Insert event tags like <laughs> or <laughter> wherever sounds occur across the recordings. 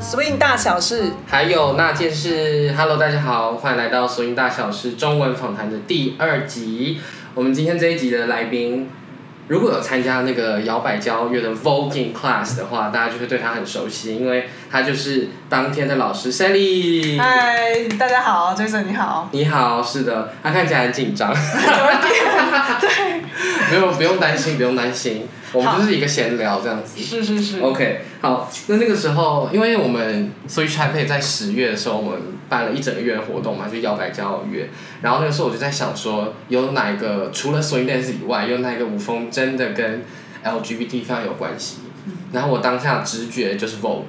Swing 大小事，还有那件事，Hello，大家好，欢迎来到《swing 大小事》中文访谈的第二集。我们今天这一集的来宾，如果有参加那个摇摆交乐的 Voguing Class 的话，大家就会对他很熟悉，因为他就是当天的老师 Sally。嗨，大家好，Jason 你好。你好，是的，他看起来很紧张。对，<laughs> 没有，不用担心，不用担心，我们就是一个闲聊这样子。是是是。OK，好，那那个时候，因为我们 Switch Taipei 在十月的时候，我们办了一整个月的活动嘛，就摇摆交乐。然后那个时候我就在想说，有哪一个除了 Swing Dance 以外，有哪一个舞风真的跟 LGBT 非常有关系？然后我当下直觉就是 Vogue。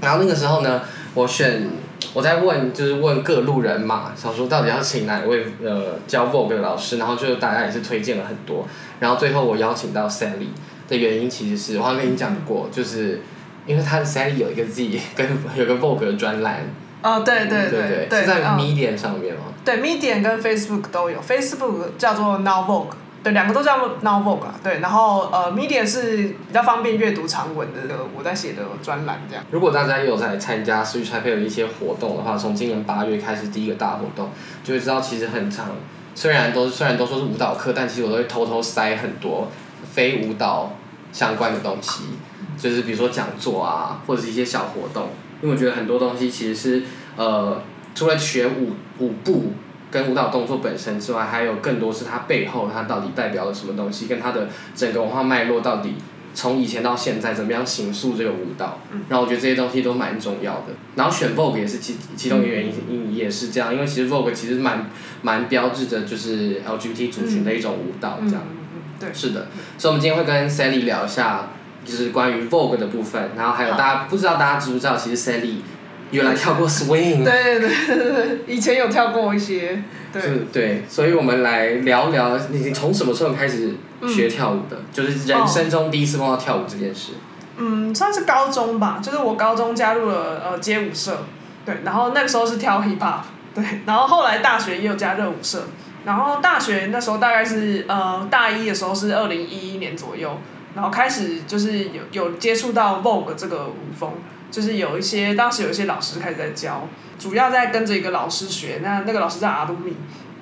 然后那个时候呢，我选我在问，就是问各路人嘛，想说到底要请哪位呃教 Vogue 的老师，然后就大家也是推荐了很多。然后最后我邀请到 Sally 的原因，其实是我好像跟你讲过，就是因为他的 Sally 有一个自己跟有个 Vogue 的专栏，哦，对对对对对，是在嗯 Medium 上面吗？对 Medium 跟 Facebook 都有，Facebook 叫做 Now Vogue，对，两个都叫 Now 啊，对，然后呃 Medium 是比较方便阅读长文的我在写的专栏这样。如果大家有在参加 Switch Taipei 的一些活动的话，从今年八月开始第一个大活动，就会知道其实很长。虽然都虽然都说是舞蹈课，但其实我都会偷偷塞很多非舞蹈相关的东西，<laughs> 就是比如说讲座啊，或者是一些小活动。因为我觉得很多东西其实是呃，除了学舞舞步跟舞蹈动作本身之外，还有更多是它背后它到底代表了什么东西，跟它的整个文化脉络到底从以前到现在怎么样形塑这个舞蹈。然后我觉得这些东西都蛮重要的。然后选 Vogue 也是其其中一个原因，也是这样，因为其实 Vogue 其实蛮蛮标志着就是 LGBT 族群的一种舞蹈这样。对。是的，所以我们今天会跟 Sally 聊一下，就是关于 Vogue 的部分，然后还有大家不知道大家知不知道，其实 Sally 原来跳过 <laughs> Swing。对对对对对，以前有跳过一些，对，是对，所以我们来聊聊你你从什么时候开始学跳舞的？就是人生中第一次碰到跳舞这件事。嗯，算是高中吧，就是我高中加入了呃街舞社，对，然后那个时候是跳 hip hop，对，然后后来大学也有加热舞社，然后大学那时候大概是呃大一的时候是二零一一年左右，然后开始就是有有接触到 Vogue 这个舞风，就是有一些当时有一些老师开始在教，主要在跟着一个老师学，那那个老师叫阿鲁米。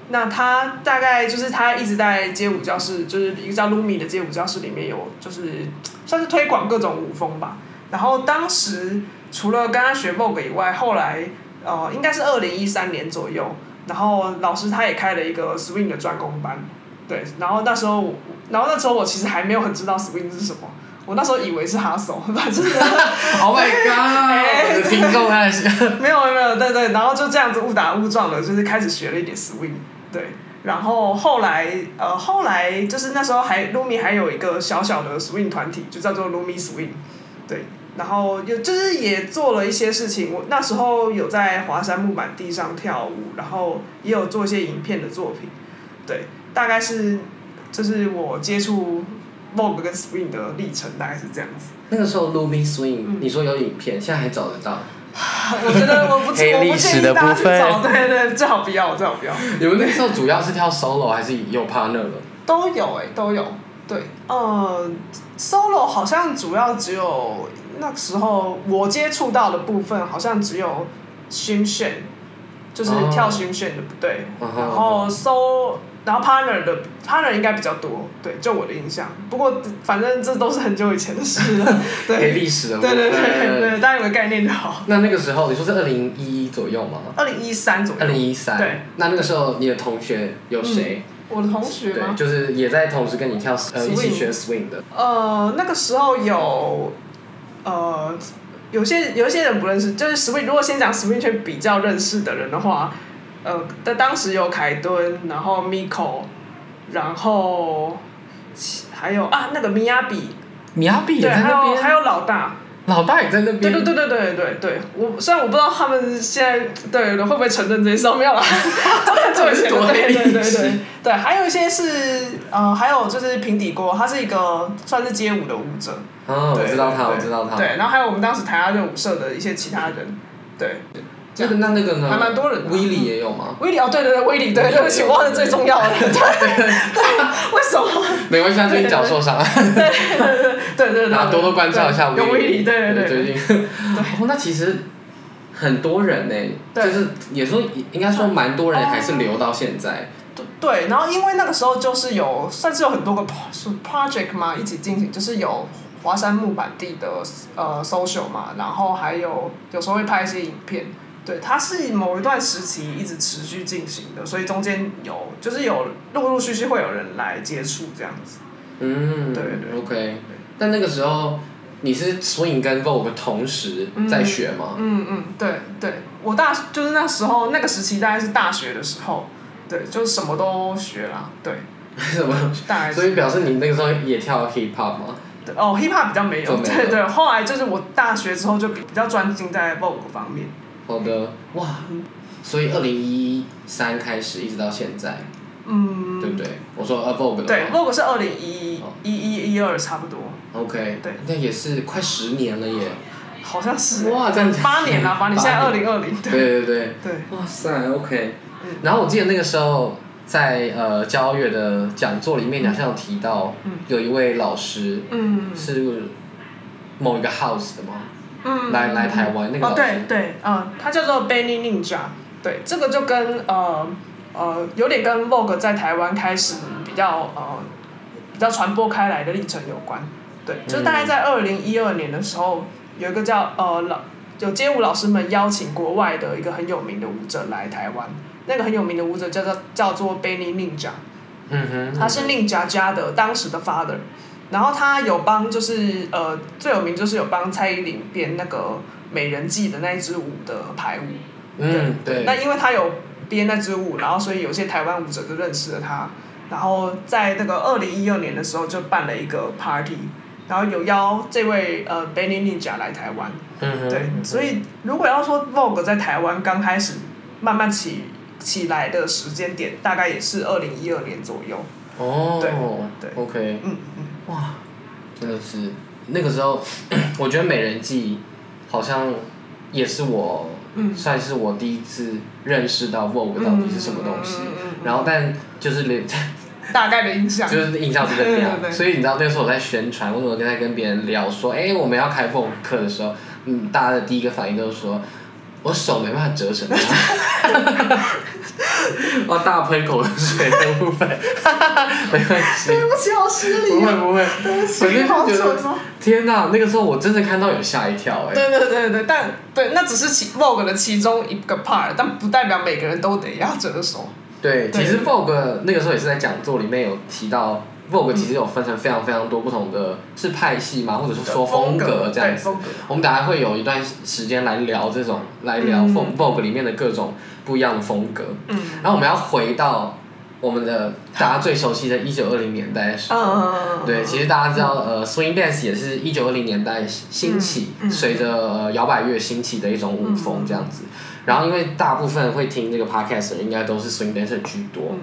那他大概就是他一直在街舞教室，就是一个叫鲁米的街舞教室里面有，就是算是推广各种舞风吧。然后当时除了跟他学 Vogue 以外，后来呃应该是二零一三年左右，然后老师他也开了一个 Swing 的专攻班，对。然后那时候，然后那时候我其实还没有很知道 Swing 是什么，我那时候以为是 Hustle，<laughs> 反正 <laughs> Oh my god！<laughs> 我的听众还是没有没有，对对，然后就这样子误打误撞的，就是开始学了一点 swing，对，然后后来呃后来就是那时候还 Lumi 还有一个小小的 swing 团体，就叫做 Lumi Swing，对，然后有就是也做了一些事情，我那时候有在华山木板地上跳舞，然后也有做一些影片的作品，对，大概是就是我接触 Vogue 跟 swing 的历程，大概是这样子。那个时候 Lumi Swing，、你说有影片，现在还找得到。<laughs> 我觉得我不黑我不历史的建议大家部分去找对对，最好不要，最好不要。你们那时候主要是跳 solo 还是有 partner 的？都有哎、都有。对，呃，solo 好像主要只有那时候我接触到的部分，好像只有新炫，就是哦跳新炫的不对。然后 so，然后 partner 的 partner 应该比较多，对，就我的印象。不过反正这都是很久以前的事了，黑对，<laughs> 历史的部分。对对对对，大家有个概念就好。那那个时候你说是二零一一左右吗？二零一三左右，二零一三。对。那那个时候你的同学有谁？我的同学对，吗？就是也在同时跟你跳呃一起学 swing 的。呃，那个时候有，呃，有些有一些人不认识，就是 swing。如果先讲 swing 圈比较认识的人的话，呃，但当时有凯敦，然后 Miko，然后还有啊那个米亚比，米亚比也对，在那边，还有还有老大，老大也在那边。对对对对对对对，我虽然我不知道他们现在对会不会承认这些事，没有啦，<laughs> 很久以前的多对对对对对，还有一些是呃，还有就是平底锅，他是一个算是街舞的舞者，哦，我知道他，我知道他。对，然后还有我们当时台下热舞社的一些其他人，对，这样这个那那个呢？还蛮多人威利也有吗？威利哦，对对对，威利，对对不起，我忘了最重要的，对对，为什么？没关系，他最近脚受伤，对对对对然后多多关照一下有威利，对对最对，近。哦，那其实很多人呢，对就是也说应该说蛮多人还是留到现在。对，然后因为那个时候就是有算是有很多个 project 嘛一起进行，就是有华山木板地的呃 social 嘛，然后还有有时候会拍一些影片。对，它是某一段时期一直持续进行的，所以中间有就是有陆陆续续会有人来接触这样子。嗯，对对 OK，但那个时候你是 swing 跟 Vogue 同时在学吗？嗯嗯，对对，我大就是那时候那个时期大概是大学的时候，对，就是什么都学啦，对，<laughs> 什么？大概所以表示你那个时候也跳 hip hop 吗？对哦，hip hop 比较没有，对对，后来就是我大学之后就比比较专精在 Vogue 方面。好的，哇，所以二零一三开始一直到现在，嗯，对不对？我说呃 Vogue 的对，Vogue 是二零一哦。一一一二差不多，，OK，对，那也是快十年了耶。好像是。哇这样子。八年了，八年，现在八二零二零，对。对对对，哇塞，OK。嗯。然后我记得那个时候在呃交乐的讲座里面，你好像有提到嗯。有一位老师嗯。是某一个 house 的吗？嗯，来来台湾那个哦，对对，嗯，他叫做 Benny Ninja，对，这个就跟呃呃有点跟 Vogue 在台湾开始比较呃比较传播开来的历程有关，对，就是大概在二零一二年的时候，有一个叫呃老有街舞老师们邀请国外的一个很有名的舞者来台湾，那个很有名的舞者叫做叫做 Benny Ninja，嗯哼，他是令家家的当时的 father，然后他有帮就是呃最有名就是有帮蔡依林编那个美人计的那一支舞的排舞，嗯对，那因为他有编那支舞，然后所以有些台湾舞者就认识了他，然后在那个二零一二年的时候就办了一个 party，然后有邀这位呃 Benny Ninja 来台湾，嗯哼，对，所以如果要说 Vogue 在台湾刚开始慢慢起起来的时间点，大概也是二零一二年左右。哦，对对，OK，嗯嗯，哇，真的是那个时候，<clears throat> 我觉得美人计好像也是我，嗯。算是我第一次认识到 Vogue 到底是什么东西。然后，但就是连 <laughs> 大概的印象。就是印象真的这样，所以你知道那个时候我在宣传，或者我在跟别人聊说，哎、我们要开 Vogue 课的时候，嗯，大家的第一个反应都是说，我手没办法折成 <laughs> <laughs> 哇，大喷口水的部分，<laughs> 没关系，对不起，好失礼啊！不会不会，对不起好就觉得蠢哦。天哪，那个时候我真的看到有吓一跳哎、对对对对，但对，那只是其 Vogue 的其中一个 part，但不代表每个人都得要折手。对，对其实 Vogue 那个时候也是在讲座里面有提到，Vogue 其实有分成非常非常多不同的是派系嘛，或者是说风格这样子。我们等下会有一段时间来聊这种，来聊 Vogue 里面的各种不一样的风格。嗯。然后我们要回到我们的大家最熟悉的1920年代的时候。嗯对，其实大家知道，呃，swing dance 也是一九二零年代兴起，随着呃摇摆乐兴起的一种舞风这样子。然后因为大部分会听这个 podcast 的人应该都是 swing dancer 居多，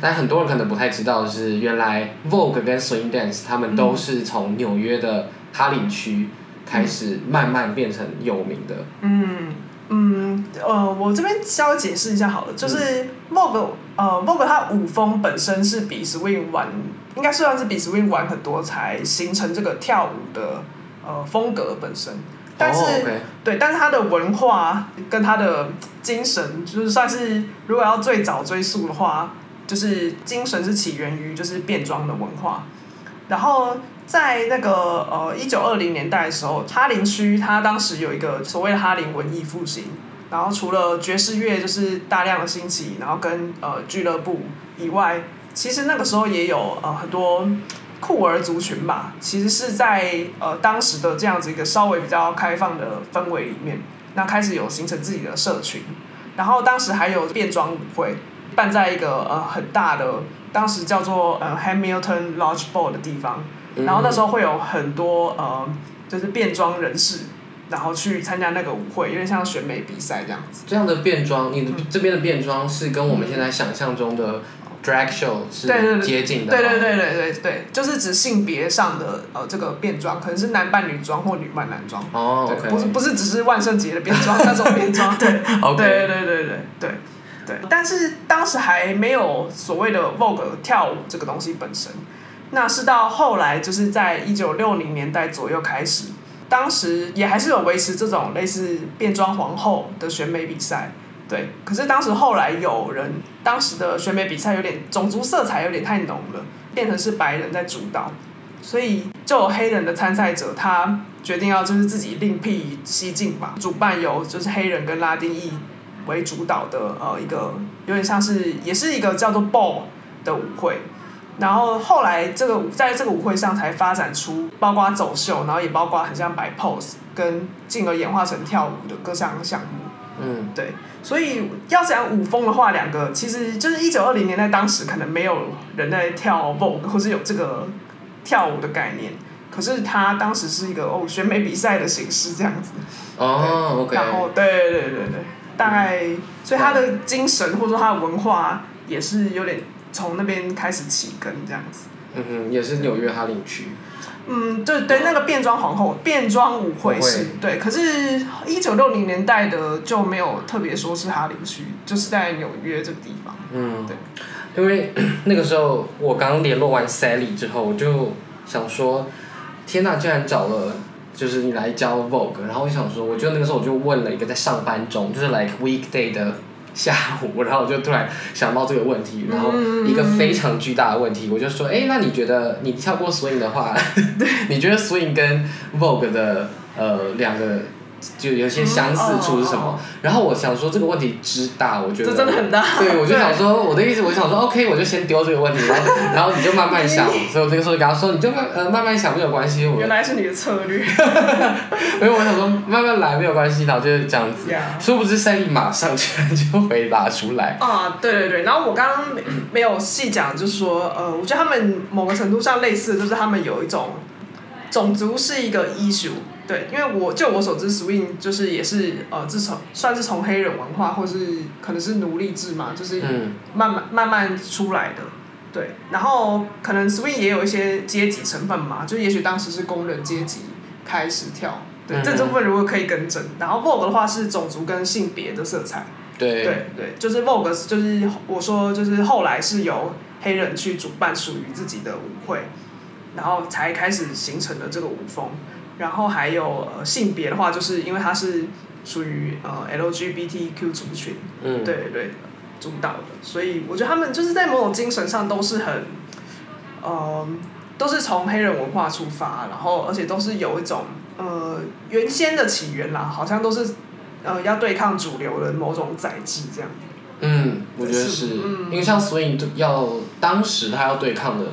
但很多人可能不太知道的是，原来 Vogue 跟 swing dance 他们都是从纽约的哈林区开始慢慢变成有名的。嗯嗯呃，我这边稍微解释一下好了，就是 Vogue 呃 Vogue 它舞风本身是比 swing 晚，应该算是比 swing 晚很多才形成这个跳舞的呃风格本身。但是、对，但是他的文化跟他的精神，就是算是如果要最早追溯的话，就是精神是起源于就是变装的文化。然后在那个呃一九二零年代的时候，哈林区它当时有一个所谓的哈林文艺复兴，然后除了爵士乐就是大量的兴起，然后跟呃俱乐部以外，其实那个时候也有呃很多酷儿族群吧，其实是在呃当时的这样子一个稍微比较开放的氛围里面，那开始有形成自己的社群，然后当时还有变装舞会办在一个呃很大的，当时叫做呃 Hamilton Lodge Ball 的地方，然后那时候会有很多呃就是变装人士，然后去参加那个舞会，有点像选美比赛这样子。这样的变装，你的这边的变装是跟我们现在想象中的 drag show 是接近的。对对对对对对，就是指性别上的呃这个变装，可能是男扮女装或女扮男装。哦不是不是只是万圣节的变装那种变装，<laughs> 对 OK 对对对对对但是当时还没有所谓的 Vogue 跳舞这个东西本身，那是到后来就是在一九六零年代左右开始，当时也还是有维持这种类似变装皇后的选美比赛。对，可是当时后来有人，当时的选美比赛有点种族色彩有点太浓了，变成是白人在主导，所以就有黑人的参赛者，他决定要就是自己另辟蹊径吧，主办由就是黑人跟拉丁裔为主导的呃一个有点像是也是一个叫做 ball 的舞会，然后后来这个舞在这个舞会上才发展出包括走秀，然后也包括很像摆 pose，跟进而演化成跳舞的各项项目。嗯，对，所以要讲舞风的话，两个其实就是一九二零年代当时可能没有人在跳 Vogue 或是有这个跳舞的概念，可是它当时是一个哦选美比赛的形式这样子。哦，OK，然后对对对对对，大概所以他的精神或者说他的文化也是有点从那边开始起根这样子。嗯哼，也是纽约哈林区。嗯，对对，那个变装皇后变装舞会是会对，可是，一九六零年代的就没有特别说是哈林区，就是在纽约这个地方。嗯，对，因为那个时候我刚联络完 Sally 之后，我就想说，天呐，居然找了就是你来教 Vogue，然后我就想说，我就那个时候我就问了一个在上班中，就是 like weekday 的下午，然后我就突然想到这个问题，然后一个非常巨大的问题，我就说，哎，那你觉得你跳过 swing 的话，<laughs> 你觉得 swing 跟 Vogue 的呃两个就有些相似处是什么？然后我想说这个问题之大，我觉得这真的很大。对，我就想说，我的意思，我想说，OK，我就先丢这个问题，然后 <laughs> 然后你就慢慢想，所以我那个时候就跟他说，你就慢呃慢慢想没有关系，我原来是你的策略。<laughs> 因为我想说慢慢来没有关系，然后就是这样子。殊不知赛丽马上居然就回答出来，啊，对对对，然后我刚刚没没有细讲，就是说，呃，我觉得他们某个程度上类似，就是他们有一种种族是一个 issue，对，因为我就我所知，swing 就是也是呃，自从算是从黑人文化或是可能是奴隶制嘛，就是嗯。慢慢慢慢出来的，对，然后可能 swing 也有一些阶级成分嘛，就也许当时是工人阶级开始跳，对，嗯。这部分如果可以更正，然后 Vogue 的话是种族跟性别的色彩。对。对对，就是 Vogue，就是我说就是后来是由黑人去主办属于自己的舞会，然后才开始形成了这个舞风。然后还有呃性别的话，就是因为它是属于呃 LGBTQ 族群，嗯。对对对主导的，所以我觉得他们就是在某种精神上都是很，呃，都是从黑人文化出发，然后而且都是有一种呃原先的起源啦，好像都是呃要对抗主流的某种载体这样。嗯，我觉得是。因为像 swing 要当时他要对抗的嗯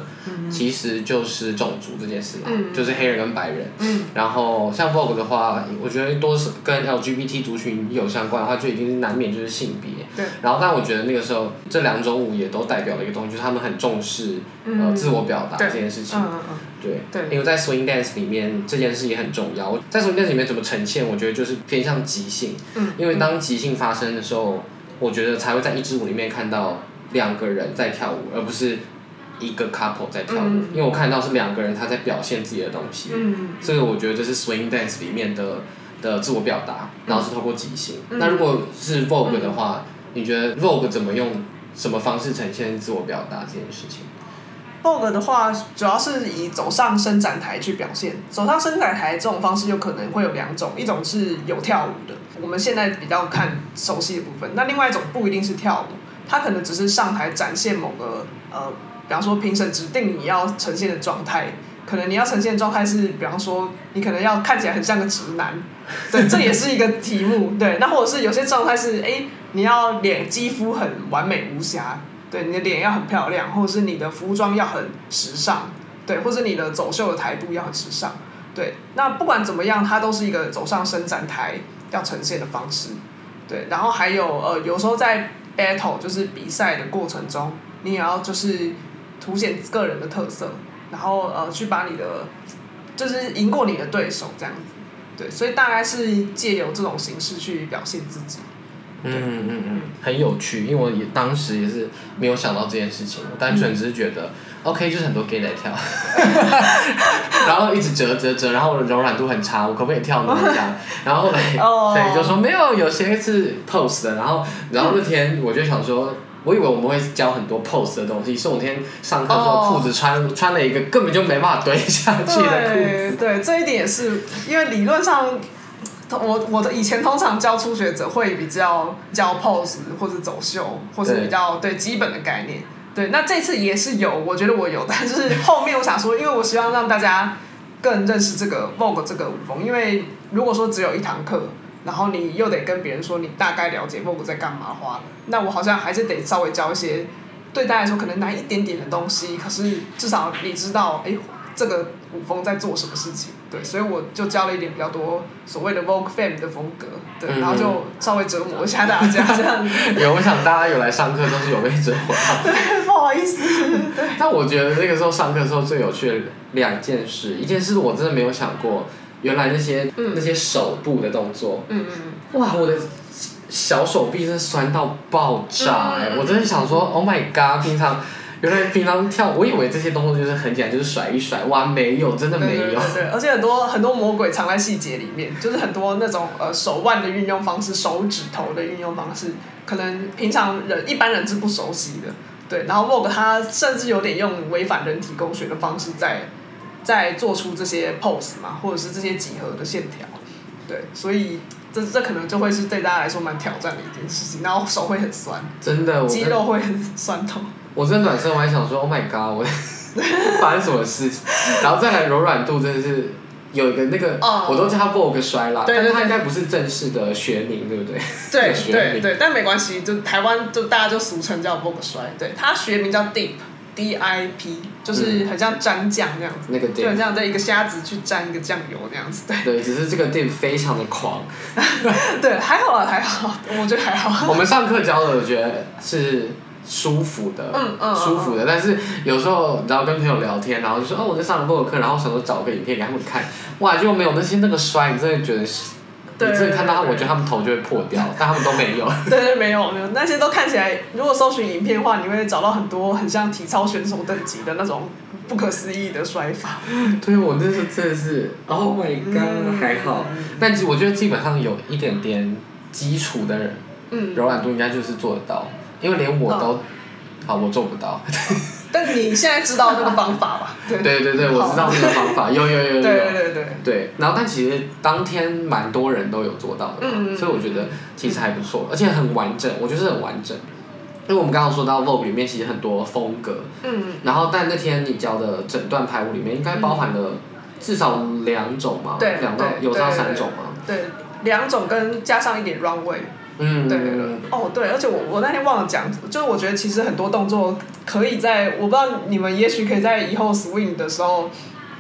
其实就是种族这件事嘛，嗯就是黑人跟白人。嗯然后像 Vogue 的话，我觉得多是跟 LGBT 族群有相关的话，就已经难免就是性别。对。然后，但我觉得那个时候这两种舞也都代表了一个东西，就是他们很重视、呃嗯自我表达这件事情。嗯嗯嗯，对。对因为在 swing dance 里面，这件事也很重要。在 swing dance 里面怎么呈现，我觉得就是偏向即兴。嗯因为当即兴发生的时候，我觉得才会在一支舞里面看到两个人在跳舞，而不是一个 couple 在跳舞。嗯因为我看到是两个人他在表现自己的东西。嗯这个我觉得这是 swing dance 里面的的自我表达，然后是透过即兴。嗯那如果是 Vogue 的话，你觉得 Vogue 怎么用什么方式呈现自我表达这件事情？Vogue 的话，主要是以走上伸展台去表现。走上伸展台这种方式有可能会有两种，一种是有跳舞的，我们现在比较看熟悉的部分；那另外一种不一定是跳舞，它可能只是上台展现某个呃，比方说评审指定你要呈现的状态。可能你要呈现的状态是，比方说你可能要看起来很像个直男，对，这也是一个题目。对，那或者是有些状态是，哎，你要脸肌肤很完美无瑕，对，你的脸要很漂亮，或者是你的服装要很时尚，对，或者你的走秀的台步要很时尚，对。那不管怎么样，它都是一个走上伸展台要呈现的方式，对。然后还有呃，有时候在 battle 就是比赛的过程中，你也要就是凸显个人的特色，然后呃去把你的就是赢过你的对手这样子，对。所以大概是借由这种形式去表现自己。嗯嗯嗯，很有趣，因为我也当时也是没有想到这件事情，我单纯只是觉得、OK 就是很多 gay 在跳，<laughs> 然后一直折折折，然后我的柔软度很差，我可不可以跳呢这样？然后后来哦所以就说没有，有些是 pose 的，然后然后那天我就想说。我以为我们会教很多 pose 的东西，是我那天上课的时候哦裤子穿穿了一个根本就没办法堆下去的裤子。对对，这一点也是因为理论上，我我的以前通常教初学者会比较教 pose 或者走秀，或是比较对基本的概念。对，那这次也是有，我觉得我有，<laughs> 但是后面我想说，因为我希望让大家更认识这个 Vogue 这个舞风，因为如果说只有一堂课，然后你又得跟别人说你大概了解 Vogue 在干嘛花了，那我好像还是得稍微教一些对大家来说可能难一点点的东西，可是至少你知道，哎，这个舞风在做什么事情，对，所以我就教了一点比较多所谓的 Vogue Fam 的风格，对，嗯然后就稍微折磨一下大家这样。子，<laughs> 有，我想大家有来上课都是有被折磨。到。<laughs> 对，不好意思，对，但我觉得那个时候上课的时候最有趣的两件事，一件事我真的没有想过，原来那些、嗯那些手部的动作，嗯嗯哇，我的小手臂真的酸到爆炸哎、嗯我真的想说，Oh my god，平常原来平常跳，我以为这些动作就是很简单，就是甩一甩，哇，没有，真的嗯，没有对对。对对，而且很多很多魔鬼藏在细节里面，就是很多那种呃手腕的运用方式、手指头的运用方式，可能平常人一般人是不熟悉的。对，然后 Vogue 它甚至有点用违反人体工学的方式在在做出这些 pose 嘛，或者是这些几何的线条。对，所以这这可能就会是对大家来说蛮挑战的一件事情，然后手会很酸，真的，我肌肉会很酸痛。我真的暖身，我还想说，Oh my god，我 <laughs> 发生什么事情？然后再来柔软度真的是有一个那个，哦我都叫它 Vogue 摔啦，对对对但是它应该不是正式的学名，对不对？对学名对对，但没关系，就台湾就大家就俗称叫 Vogue 摔，对，它学名叫 Dip。D I P 就是很像蘸酱那样子，那个就很像在一个虾子去蘸一个酱油那样子，对对，只是这个 dip 非常的狂。<laughs> 对，还好啊，还好，我觉得还好。我们上课教的，我觉得是舒服的，嗯嗯舒服的。但是有时候，然后跟朋友聊天，然后就说哦，我在上了 Vogue 课，然后想说找个影片给他们看，哇，就没有那些那个摔，你真的觉得是，你对真的看到他，我觉得他们头就会破掉，但他们都没有。对 <laughs> 对，没有没有，那些都看起来，如果搜寻影片的话，你会找到很多很像体操选手等级的那种不可思议的摔法。<laughs> 对我那时候真的是，Oh my god，、嗯还好。但其实我觉得基本上有一点点基础的人，嗯，柔软度应该就是做得到，因为连我都，好，我做不到。但你现在知道那个方法吧？对对对对，我知道那个方法，有有有有有。对对对对，对，然后但其实当天蛮多人都有做到的嘛，所以我觉得其实还不错，而且很完整，我觉得是很完整。因为我们刚刚说到 Vogue 里面其实很多风格，嗯然后但那天你教的整段排舞里面应该包含了至少两种嘛，对两到有到三种嘛，对，两种跟加上一点 runway。嗯，对对对，哦对，而且我我那天忘了讲，就是我觉得其实很多动作可以在，我不知道你们也许可以在以后 swing 的时候，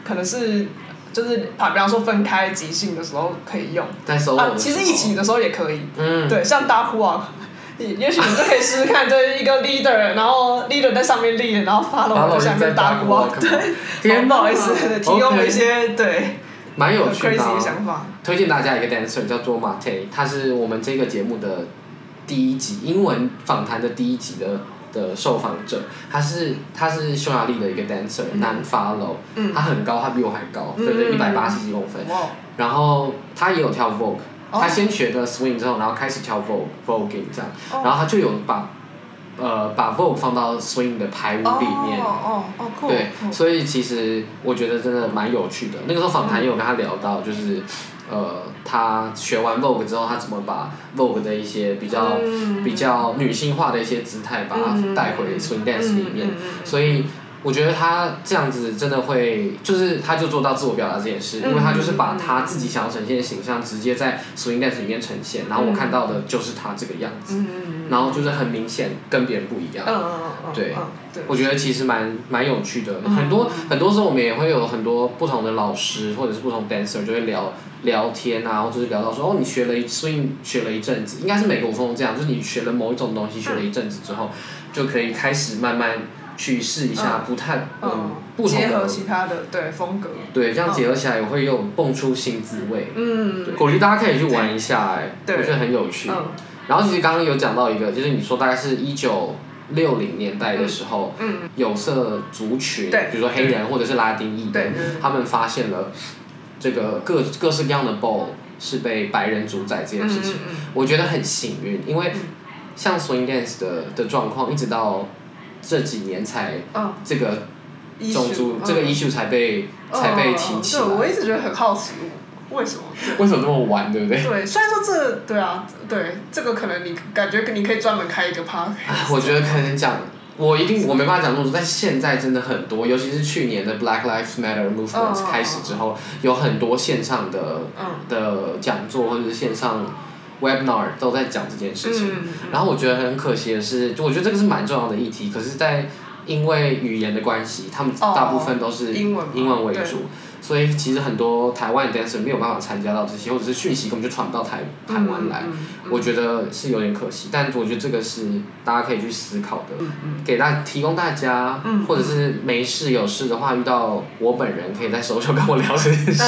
可能是就是啊，比方说分开即兴的时候可以用在。其实一起的时候也可以，嗯，对，像大呼啊。也也许你就可以试试看，就是一个 leader，然后 leader 在上面 lead，然后 follow 在下面打鼓啊，对，天不好意思，提供了一些对。很蛮有趣的 crazy 的啊、想法，推荐大家一个 dancer 叫做 Mate，他是我们这个节目的第一集英文访谈的第一集的的受访者，他是他是匈牙利的一个 dancer，嗯。男 follow，、嗯。他很高，他比我还高，嗯对对，一百八十几公分，然后他也有跳 Vogue，、哦。他先学的 swing 之后，然后开始跳 Vogue Voguing 这样，哦。然后他就有把呃把 Vogue 放到 swing 的排舞里面。哦哦哦，对，所以其实我觉得真的蛮有趣的。那个时候访谈也有跟他聊到，就是，呃，他学完 Vogue 之后，他怎么把 Vogue 的一些比较、嗯比较女性化的一些姿态，把它嗯带回 swing dance 里面。所以我觉得他这样子真的会，就是他就做到自我表达这件事，因为他就是把他自己想要呈现的形象直接在 swing dance 里面呈现，然后我看到的就是他这个样子，然后就是很明显跟别人不一样。嗯嗯嗯，对我觉得其实蛮蛮有趣的，嗯。很多很多时候我们也会有很多不同的老师或者是不同 dancer 就会聊聊天啊，或者是聊到说哦，你学了一 swing 学了一阵子，应该是每个舞风都这样，就是你学了某一种东西学了一阵子之后，就可以开始慢慢去试一下不太嗯嗯，不同结合的其他的对风格，对，这样结合起来也会有蹦出新滋味。嗯。对，鼓励大家可以去玩一下，哎，对我觉得很有趣。嗯，然后其实刚刚有讲到一个，就是你说大概是一九六零年代的时候，嗯，有色族群，对比如说黑人或者是拉丁裔的对，他们发现了这个各各式各样的 ball 是被白人主宰这件事情，嗯嗯。我觉得很幸运，因为像 swing dance 的的状况，一直到这几年才嗯，这个嗯种族、这个嗯 issue 才被、才被提起来。对，我一直觉得很好奇，为什么？为什么这么晚，对不对？对，虽然说这，对啊，对，这个可能你感觉你可以专门开一个 part 我觉得可能讲，我一定我没办法讲那么多，但现在真的很多，尤其是去年的 Black Lives Matter movement 嗯开始之后，有很多线上的嗯的讲座或者是线上 webinar 都在讲这件事情。嗯，然后我觉得很可惜的是，就我觉得这个是蛮重要的议题，可是，在因为语言的关系，他们哦大部分都是英文英文为对。主，所以其实很多台湾的 dancer 没有办法参加到这些，或者是讯息根本就传不到台台湾来。我觉得是有点可惜，但我觉得这个是大家可以去思考的，给大提供大家，嗯或者是没事有事的话，遇到我本人可以在手手跟我聊这件事。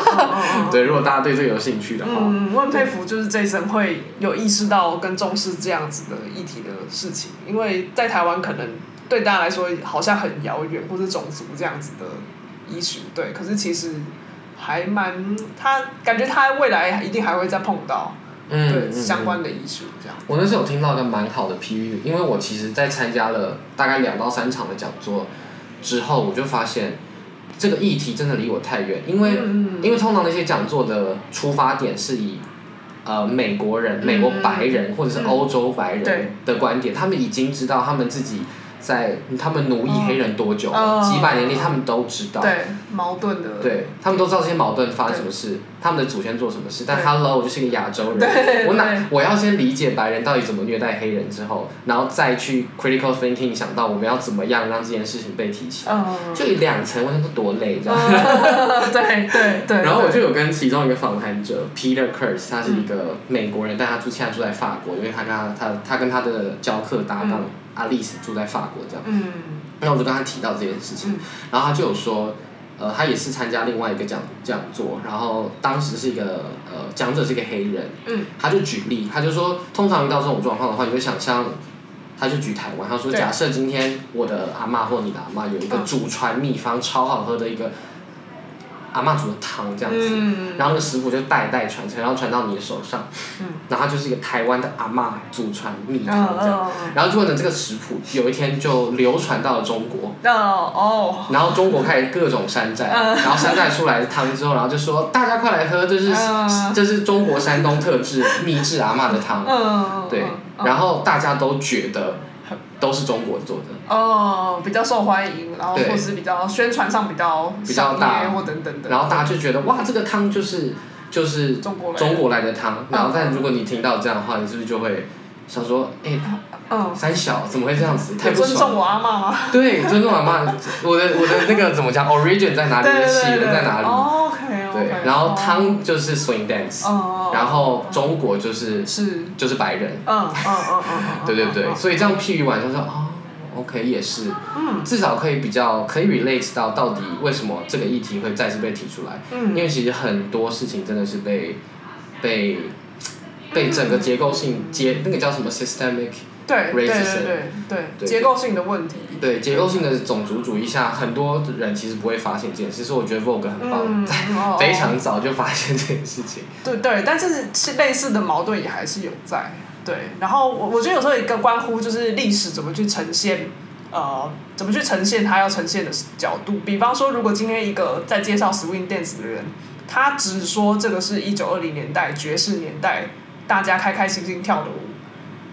<laughs> 对，如果大家对这个有兴趣的话，嗯，我很佩服，就是这一生会有意识到跟重视这样子的议题的事情，因为在台湾可能对大家来说好像很遥远，或是种族这样子的 issue，对，可是其实还蛮，他感觉他未来一定还会再碰到，嗯，对嗯相关的 issue 这样。我那时候有听到一个蛮好的比喻，因为我其实在参加了大概两到三场的讲座之后，我就发现这个议题真的离我太远，因为、嗯因为通常那些讲座的出发点是以呃美国人、美国白人、或者是欧洲白人的观点，他们已经知道他们自己在他们奴役黑人多久几百年里他们都知道。对矛盾的，对他们都知道这些矛盾发生什么事，他们的祖先做什么事。但对。Hello，我就是一个亚洲人，我哪我要先理解白人到底怎么虐待黑人之后，然后再去 critical thinking 想到我们要怎么样让这件事情被提起。嗯，就两层，我想说多累这样。嗯 <laughs> 对对对，然后我就有跟其中一个访谈者 Peter Kurtz，他是一个美国人，但他住现在住在法国，因为他跟他他他跟他的教课搭档阿丽斯住在法国这样。嗯。那我就跟他提到这件事情，嗯。然后他就有说，呃，他也是参加另外一个讲讲座，然后当时是一个呃讲者是一个黑人，嗯。他就举例，他就说，通常遇到这种状况的话，你会想象，他就举台湾，他说，假设今天我的阿嬷或你的阿嬷有一个嗯。祖传秘方，超好喝的一个阿嬷煮的汤这样子，嗯。然后那个食谱就代代传承，然后传到你的手上，嗯。然后它就是一个台湾的阿嬷祖传秘嗯汤这样。然后结果呢，这个食谱有一天就流传到了中国，嗯哦。然后中国开始各种山寨，然后山寨出来的汤之后，然后就说大家快来喝，这是、嗯。这是中国山东特制秘制阿嬷的汤，嗯对，嗯。然后大家都觉得都是中国做的，哦，比较受欢迎，然后对或是比较宣传上比较比较大或等等的，然后大家就觉得哇，这个汤就是就是中国来的中国来的汤，然后但如果你听到这样的话，你是不是就会想说，哎、嗯，三小怎么会这样子？太不。尊重我阿妈吗？对，尊重阿妈，我的我的那个怎么讲，origin 在哪里？的起源在哪里 OK。对，然后汤就是 swing dance，、哦，然后中国就是是，就是白人，嗯嗯嗯嗯嗯，对对对，嗯。所以这样譬喻完就说哦，OK 也是，嗯。至少可以比较可以 relate 到到底为什么这个议题会再次被提出来，因嗯为其实很多事情真的是被被被整个结构性结那个叫什么 systemic 对对对对结构性的问题，对结构性的种族主义下，很多人其实不会发现这件事，所以我觉得 Vogue 很棒，嗯，<laughs> 哦非常早就发现这件事情。对对，但是是类似的矛盾也还是有在。对，然后我我觉得有时候一个关乎就是历史怎么去呈现，呃，怎么去呈现它要呈现的角度。比方说，如果今天一个在介绍 swing dance 的人，他只说这个是一九二零年代爵士年代大家开开心心跳的舞，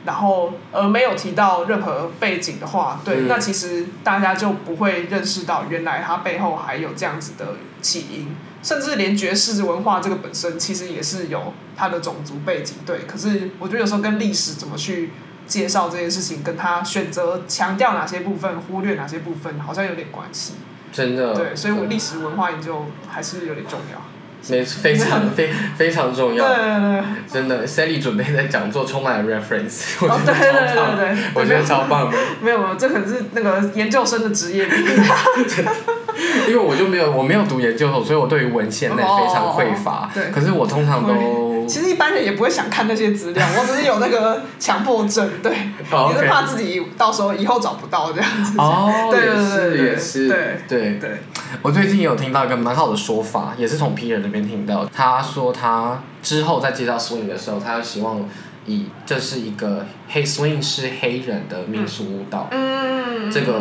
然后而没有提到任何背景的话，对，嗯那其实大家就不会认识到原来它背后还有这样子的起因。甚至连爵士文化这个本身，其实也是有它的种族背景，对。可是我觉得有时候跟历史怎么去介绍这件事情，跟他选择强调哪些部分，忽略哪些部分，好像有点关系。真的，对，所以我历史文化研究还是有点重要。<laughs> 没非常非非常重要，对对，真的，Sally 准备的讲座充满了 reference，我哦觉得超棒，我觉得超棒的，没有没有，这可是那个研究生的职业病。<laughs> <laughs> <laughs> 因为我就没有我没有读研究所，所以我对于文献类非常匮乏。哦，对。可是我通常都 <laughs> 其实一般人也不会想看那些资料，我只是有那个强迫症，对，哦也是怕自己到时候以后找不到这样子。哦，对是对对对也是，对对。对，我最近有听到一个蛮好的说法，也是从 P 人那边听到。他说他之后在介绍 swing 的时候，他希望以这是一个黑 swing 是黑人的民俗舞蹈、嗯，这个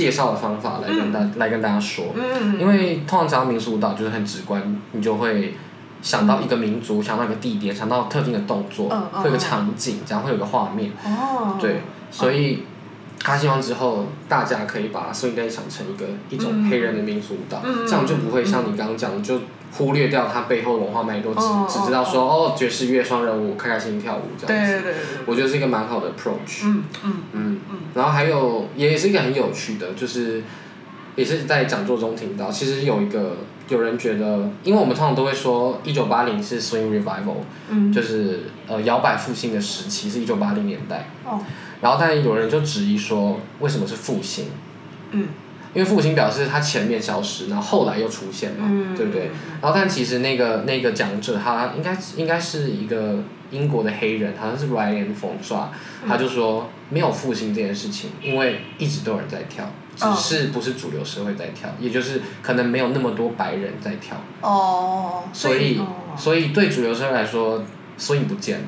介绍的方法来跟大、来跟大家说。嗯因为通常讲到民俗舞蹈就是很直观，你就会想到一个民族，想到一个地点，想到特定的动作，会有个场景，这样会有个画面。对，所以他希望之后大家可以把 swing day 想成一个一种黑人的民族舞蹈，嗯。这样就不会像你刚刚讲的，就忽略掉它背后的文化脉络，只、哦只知道说哦爵士乐双人舞，开开心心跳舞这样子。对对对对，我觉得是一个蛮好的 approach。嗯嗯嗯嗯然后还有也是一个很有趣的，就是也是在讲座中听到，其实有一个有人觉得，因为我们通常都会说一九八零是 swing revival，嗯，就是呃摇摆复兴的时期是一九八零年代。哦，然后但有人就质疑说，为什么是复兴？嗯因为复兴表示他前面消失，然后后来又出现嘛，嗯，对不对？？然后但其实那个那个讲者他应该应该是一个英国的黑人，好像是 Ryan f o n s a，他就说没有复兴这件事情，因为一直都有人在跳，只嗯是不是主流社会在跳，也就是可能没有那么多白人在跳，哦，所以哦所以对主流社会来说，所以不见了。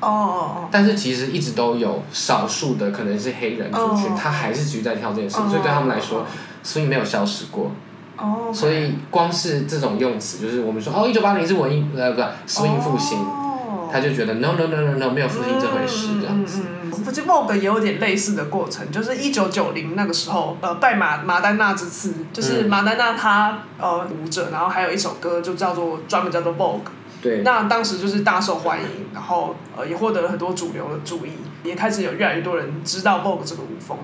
哦哦但是其实一直都有少数的可能是黑人族群，哦。他还是继续在跳这件事，哦，所以对他们来说，所以没有消失过。哦，所以光是这种用词，就是我们说哦，一九八零是文艺呃不是 swing 复兴，哦。他就觉得 no no no no no 没有复兴这回事这样子。嗯嗯嗯，不是 Vogue 也有点类似的过程，就是一九九零那个时候，呃，拜马马丹娜之赐，就是嗯马丹娜她呃舞者，然后还有一首歌就叫做专门叫做 Vogue，对，那当时就是大受欢迎，然后呃也获得了很多主流的注意，也开始有越来越多人知道 Vogue 这个舞风。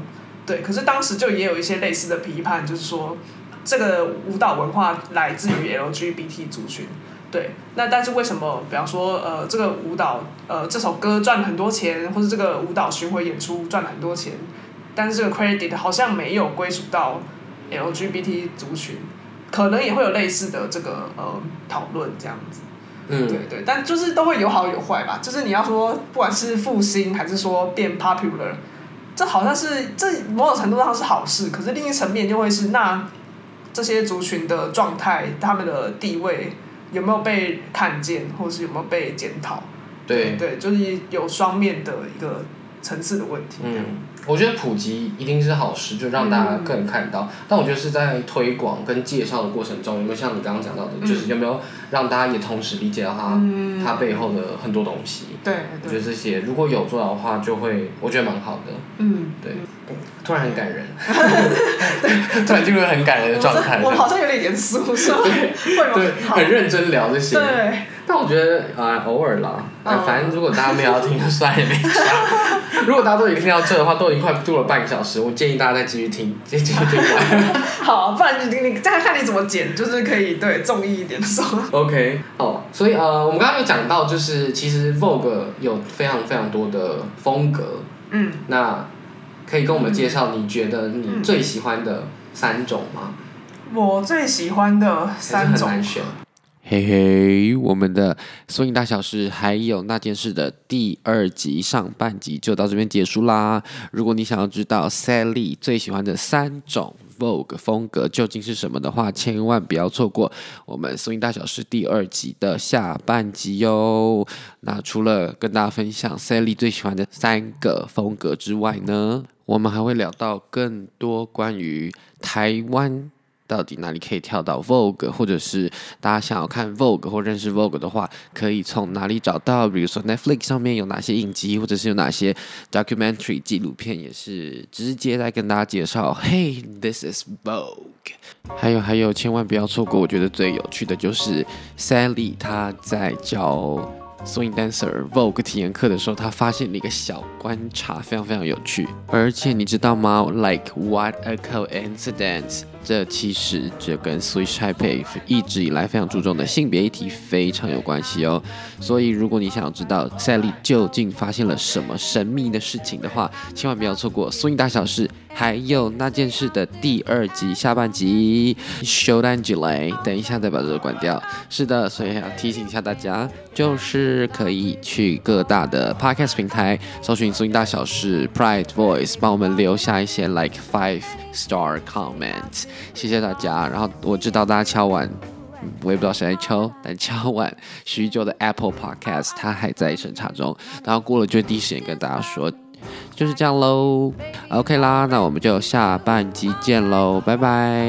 对，可是当时就也有一些类似的批判，就是说这个舞蹈文化来自于 LGBT 族群。对，那但是为什么，比方说呃这个舞蹈呃这首歌赚了很多钱，或者这个舞蹈巡回演出赚了很多钱，但是这个 credit 好像没有归属到 LGBT 族群，可能也会有类似的这个呃讨论这样子。嗯，对对，但就是都会有好有坏吧。就是你要说，不管是复兴还是说变 popular，这好像是这某种程度上是好事。可是另一层面就会是，那这些族群的状态、他们的地位有没有被看见，或是有没有被检讨？对，对，就是有双面的一个层次的问题。嗯，我觉得普及一定是好事，就让大家更看到。但我觉得是在推广跟介绍的过程中，有没有像你刚刚讲到的，嗯就是有没有让大家也同时理解到它、嗯，它背后的很多东西？对对，我觉得这些如果有做到的话，就会我觉得蛮好的。嗯，对，突然很感人，<laughs> 突然进入很感人的状态。我们好像有点严肃，是吧？对，很认真聊这些。对，但我觉得啊、呃偶尔啦，反正如果大家没有要听就算也没差。<laughs> 如果大家都已经听到这的话，都已经快度了半个小时，我建议大家再继续听，再 <laughs> 继续听完。好，不然你你再看你怎么剪，就是可以对中意一点说。OK，好，所以呃，我们刚刚有讲到，就是其实 Vogue 有非常非常多的风格，嗯，那可以跟我们介绍你觉得你最喜欢的三种吗？我最喜欢的还是三种，很难选。嘿嘿，我们的缩影大小事还有那件事的第二集上半集就到这边结束啦。如果你想要知道 Sally 最喜欢的三种 Vogue 风格究竟是什么的话，千万不要错过我们缩影大小事第二集的下半集哟。那除了跟大家分享 Sally 最喜欢的三个风格之外呢，我们还会聊到更多关于台湾。到底哪里可以跳到 Vogue，或者是大家想要看 Vogue 或认识 Vogue 的话，可以从哪里找到？比如说 Netflix 上面有哪些影集，或者是有哪些 documentary 纪录片，也是直接在跟大家介绍。Hey, this is Vogue。还有还有，千万不要错过！我觉得最有趣的就是 Sally 她在教 swing dancer Vogue 体验课的时候，他发现了一个小观察，非常非常有趣。而且你知道吗？Like what a coincidence！这其实这跟 Swiss Taipei 一直以来非常注重的性别议题非常有关系哦。所以如果你想要知道赛莉究竟发现了什么神秘的事情的话，千万不要错过《swing 大小事》还有那件事的第二集下半集。Show Angela，等一下再把这个关掉。是的，所以要提醒一下大家，就是可以去各大的 podcast 平台搜寻“苏音大小事 Pride Voice”，帮我们留下一些 like five star comment，谢谢大家。然后我知道大家敲完，我也不知道谁在敲，但敲完许久的 Apple Podcast，它还在审查中。然后过了就第一时间跟大家说，就是这样喽。OK 啦，那我们就下半集见喽，拜拜。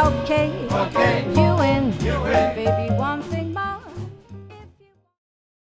Okay. Okay. You win, you win, baby. One.